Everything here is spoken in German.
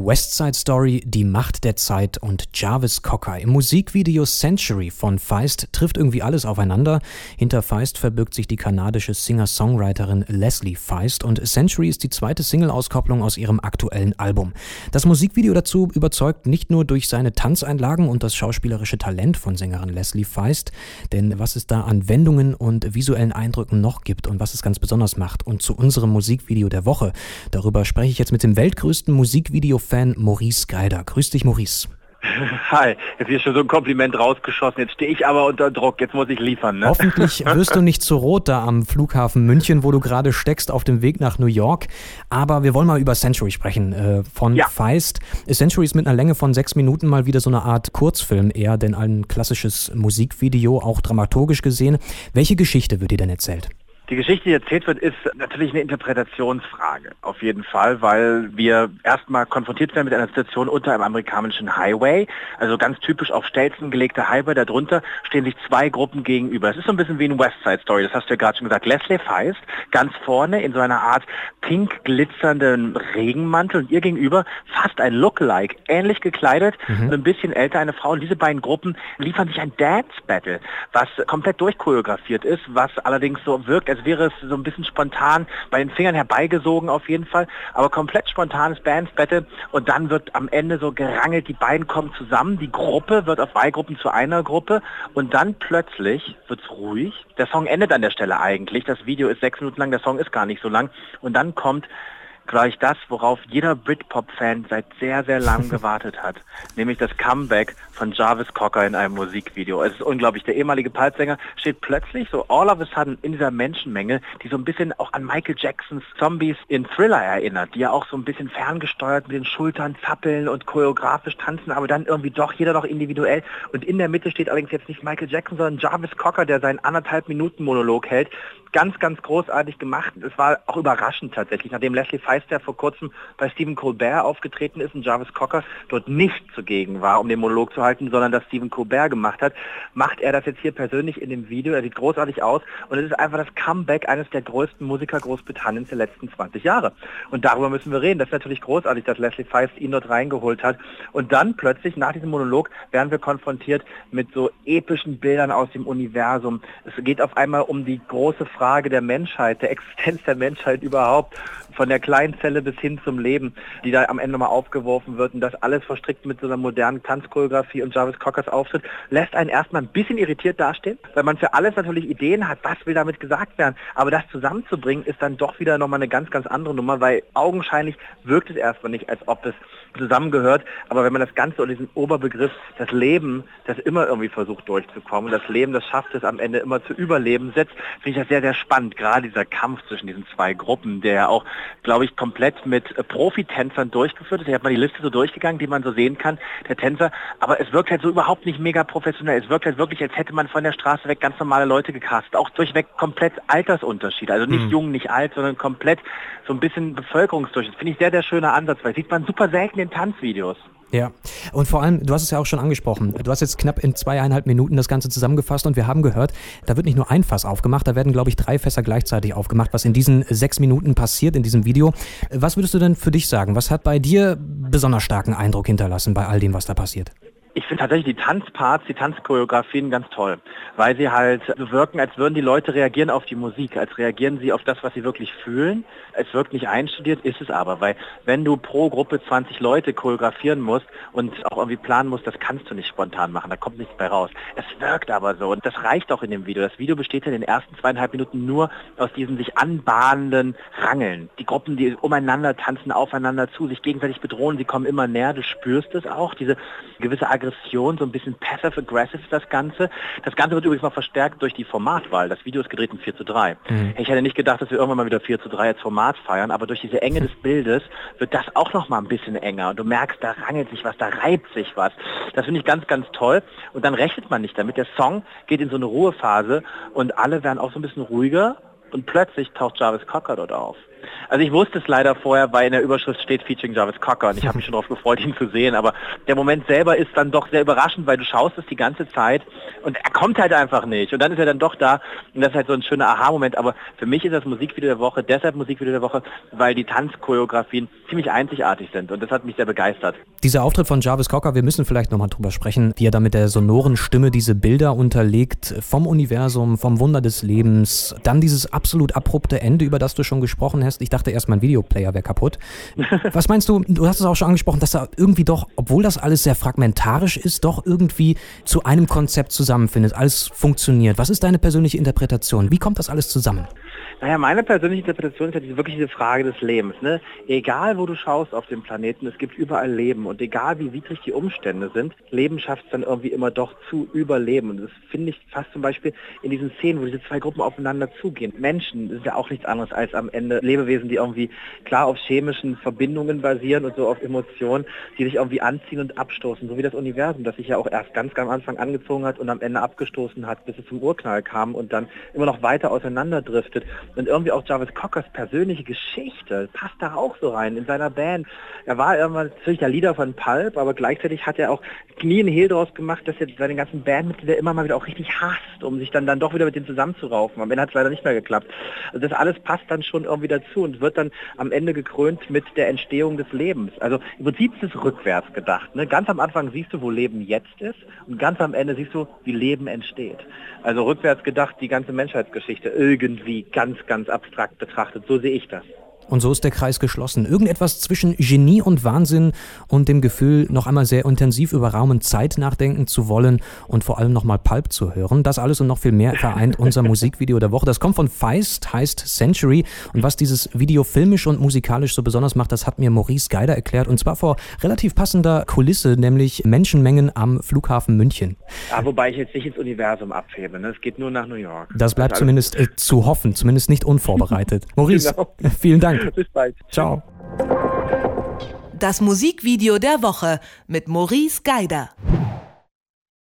West Side Story, Die Macht der Zeit und Jarvis Cocker. Im Musikvideo Century von Feist trifft irgendwie alles aufeinander. Hinter Feist verbirgt sich die kanadische Singer-Songwriterin Leslie Feist und Century ist die zweite Single-Auskopplung aus ihrem aktuellen Album. Das Musikvideo dazu überzeugt nicht nur durch seine Tanzeinlagen und das schauspielerische Talent von Sängerin Leslie Feist, denn was es da an Wendungen und visuellen Eindrücken noch gibt und was es ganz besonders macht. Und zu unserem Musikvideo der Woche, darüber spreche ich jetzt mit dem weltgrößten Musikvideo fan Maurice Geider. Grüß dich, Maurice. Hi, jetzt ist schon so ein Kompliment rausgeschossen. Jetzt stehe ich aber unter Druck. Jetzt muss ich liefern. Ne? Hoffentlich wirst du nicht zu rot da am Flughafen München, wo du gerade steckst auf dem Weg nach New York. Aber wir wollen mal über Century sprechen. Äh, von ja. Feist. Century ist mit einer Länge von sechs Minuten mal wieder so eine Art Kurzfilm eher, denn ein klassisches Musikvideo, auch dramaturgisch gesehen. Welche Geschichte wird dir denn erzählt? Die Geschichte, die erzählt wird, ist natürlich eine Interpretationsfrage, auf jeden Fall, weil wir erstmal konfrontiert werden mit einer Situation unter einem amerikanischen Highway, also ganz typisch auf Stelzen gelegter Highway, darunter stehen sich zwei Gruppen gegenüber. Es ist so ein bisschen wie ein West Side Story, das hast du ja gerade schon gesagt. Leslie Feist, ganz vorne in so einer Art pink glitzernden Regenmantel und ihr gegenüber fast ein Lookalike, ähnlich gekleidet mhm. ein bisschen älter eine Frau. Und diese beiden Gruppen liefern sich ein Dance Battle, was komplett durchchoreografiert ist, was allerdings so wirkt, als wäre es so ein bisschen spontan bei den Fingern herbeigesogen auf jeden Fall, aber komplett spontanes Bands-Battle. Und dann wird am Ende so gerangelt, die beiden kommen zusammen, die Gruppe wird auf zwei Gruppen zu einer Gruppe. Und dann plötzlich wird es ruhig. Der Song endet an der Stelle eigentlich, das Video ist sechs Minuten lang, der Song ist gar nicht so lang. Und dann kommt gleich das, worauf jeder Britpop-Fan seit sehr, sehr langem gewartet hat, nämlich das Comeback von Jarvis Cocker in einem Musikvideo. Es ist unglaublich. Der ehemalige Pulp-Sänger steht plötzlich so all of a sudden in dieser Menschenmenge, die so ein bisschen auch an Michael Jacksons Zombies in Thriller erinnert, die ja auch so ein bisschen ferngesteuert mit den Schultern zappeln und choreografisch tanzen, aber dann irgendwie doch jeder noch individuell. Und in der Mitte steht allerdings jetzt nicht Michael Jackson, sondern Jarvis Cocker, der seinen anderthalb Minuten Monolog hält. Ganz, ganz großartig gemacht. Es war auch überraschend tatsächlich, nachdem Leslie Feist ja vor kurzem bei Stephen Colbert aufgetreten ist und Jarvis Cocker dort nicht zugegen war, um den Monolog zu halten halten, sondern das Stephen Colbert gemacht hat, macht er das jetzt hier persönlich in dem Video. Er sieht großartig aus und es ist einfach das Comeback eines der größten Musiker Großbritanniens der letzten 20 Jahre. Und darüber müssen wir reden. Das ist natürlich großartig, dass Leslie Feist ihn dort reingeholt hat. Und dann plötzlich nach diesem Monolog werden wir konfrontiert mit so epischen Bildern aus dem Universum. Es geht auf einmal um die große Frage der Menschheit, der Existenz der Menschheit überhaupt von der kleinen Zelle bis hin zum Leben, die da am Ende mal aufgeworfen wird und das alles verstrickt mit so einer modernen Tanzchoreografie und Jarvis Cockers Auftritt, lässt einen erstmal ein bisschen irritiert dastehen, weil man für alles natürlich Ideen hat, was will damit gesagt werden. Aber das zusammenzubringen ist dann doch wieder nochmal eine ganz, ganz andere Nummer, weil augenscheinlich wirkt es erstmal nicht, als ob es zusammengehört. Aber wenn man das Ganze unter diesen Oberbegriff, das Leben, das immer irgendwie versucht durchzukommen, das Leben, das schafft es am Ende immer zu überleben, setzt, finde ich das sehr, sehr spannend. Gerade dieser Kampf zwischen diesen zwei Gruppen, der auch, glaube ich, komplett mit Profitänzern durchgeführt ist. Ich habe mal die Liste so durchgegangen, die man so sehen kann, der Tänzer. Aber es wirkt halt so überhaupt nicht mega professionell. Es wirkt halt wirklich, als hätte man von der Straße weg ganz normale Leute gecastet. Auch durchweg komplett Altersunterschiede. Also nicht mhm. jung, nicht alt, sondern komplett so ein bisschen Bevölkerungsdurchschnitt. Finde ich sehr, sehr schöner Ansatz, weil sieht man super selten in Tanzvideos. Ja, und vor allem, du hast es ja auch schon angesprochen, du hast jetzt knapp in zweieinhalb Minuten das Ganze zusammengefasst und wir haben gehört, da wird nicht nur ein Fass aufgemacht, da werden, glaube ich, drei Fässer gleichzeitig aufgemacht, was in diesen sechs Minuten passiert in diesem Video. Was würdest du denn für dich sagen? Was hat bei dir besonders starken Eindruck hinterlassen bei all dem, was da passiert? Ich finde tatsächlich die Tanzparts, die Tanzchoreografien ganz toll, weil sie halt so wirken, als würden die Leute reagieren auf die Musik, als reagieren sie auf das, was sie wirklich fühlen. Es wirkt nicht einstudiert, ist es aber, weil wenn du pro Gruppe 20 Leute choreografieren musst und auch irgendwie planen musst, das kannst du nicht spontan machen, da kommt nichts bei raus. Es wirkt aber so und das reicht auch in dem Video. Das Video besteht in den ersten zweieinhalb Minuten nur aus diesen sich anbahnenden Rangeln. Die Gruppen, die umeinander tanzen, aufeinander zu, sich gegenseitig bedrohen, sie kommen immer näher, du spürst es auch, diese gewisse Aggression Aggression, so ein bisschen passive-aggressive das Ganze. Das Ganze wird übrigens noch verstärkt durch die Formatwahl. Das Video ist gedreht in 4 zu 3. Mhm. Ich hätte nicht gedacht, dass wir irgendwann mal wieder 4 zu 3 als Format feiern, aber durch diese Enge des Bildes wird das auch noch mal ein bisschen enger. Und du merkst, da rangelt sich was, da reibt sich was. Das finde ich ganz, ganz toll. Und dann rechnet man nicht damit. Der Song geht in so eine Ruhephase und alle werden auch so ein bisschen ruhiger und plötzlich taucht Jarvis Cocker dort auf. Also ich wusste es leider vorher, weil in der Überschrift steht Featuring Jarvis Cocker und ich habe mich schon darauf gefreut, ihn zu sehen. Aber der Moment selber ist dann doch sehr überraschend, weil du schaust es die ganze Zeit und er kommt halt einfach nicht. Und dann ist er dann doch da und das ist halt so ein schöner Aha-Moment. Aber für mich ist das Musikvideo der Woche deshalb Musikvideo der Woche, weil die Tanzchoreografien ziemlich einzigartig sind und das hat mich sehr begeistert. Dieser Auftritt von Jarvis Cocker, wir müssen vielleicht nochmal drüber sprechen, wie er da mit der sonoren Stimme diese Bilder unterlegt vom Universum, vom Wunder des Lebens, dann dieses absolut abrupte Ende, über das du schon gesprochen hast. Ich dachte erst, mein Videoplayer wäre kaputt. Was meinst du, du hast es auch schon angesprochen, dass er irgendwie doch, obwohl das alles sehr fragmentarisch ist, doch irgendwie zu einem Konzept zusammenfindet, alles funktioniert. Was ist deine persönliche Interpretation? Wie kommt das alles zusammen? Naja, meine persönliche Interpretation ist ja wirklich diese Frage des Lebens. Ne? Egal, wo du schaust auf dem Planeten, es gibt überall Leben. Und egal, wie widrig die Umstände sind, Leben schafft es dann irgendwie immer doch zu überleben. Und das finde ich fast zum Beispiel in diesen Szenen, wo diese zwei Gruppen aufeinander zugehen. Menschen sind ja auch nichts anderes als am Ende Lebewesen, die irgendwie klar auf chemischen Verbindungen basieren und so auf Emotionen, die sich irgendwie anziehen und abstoßen. So wie das Universum, das sich ja auch erst ganz, ganz am Anfang angezogen hat und am Ende abgestoßen hat, bis es zum Urknall kam und dann immer noch weiter auseinanderdriftet. Und irgendwie auch Jarvis Cockers persönliche Geschichte passt da auch so rein in seiner Band. Er war irgendwann natürlich der Leader von Pulp, aber gleichzeitig hat er auch nie einen Hehl draus gemacht, dass er seine ganzen Bandmitglieder immer mal wieder auch richtig hasst, um sich dann, dann doch wieder mit denen zusammenzuraufen. Am Ende hat es leider nicht mehr geklappt. Also das alles passt dann schon irgendwie dazu und wird dann am Ende gekrönt mit der Entstehung des Lebens. Also im Prinzip ist es rückwärts gedacht. Ne? Ganz am Anfang siehst du, wo Leben jetzt ist und ganz am Ende siehst du, wie Leben entsteht. Also rückwärts gedacht die ganze Menschheitsgeschichte irgendwie ganz, ganz abstrakt betrachtet. So sehe ich das. Und so ist der Kreis geschlossen. Irgendetwas zwischen Genie und Wahnsinn und dem Gefühl, noch einmal sehr intensiv über Raum und Zeit nachdenken zu wollen und vor allem nochmal Pulp zu hören. Das alles und noch viel mehr vereint unser Musikvideo der Woche. Das kommt von Feist, heißt Century. Und was dieses Video filmisch und musikalisch so besonders macht, das hat mir Maurice Geider erklärt. Und zwar vor relativ passender Kulisse, nämlich Menschenmengen am Flughafen München. Ja, wobei ich jetzt nicht ins Universum abhebe. Ne? Es geht nur nach New York. Das bleibt das zumindest äh, zu hoffen, zumindest nicht unvorbereitet. Maurice, genau. vielen Dank. Bis bald. Ciao. Das Musikvideo der Woche mit Maurice Geider.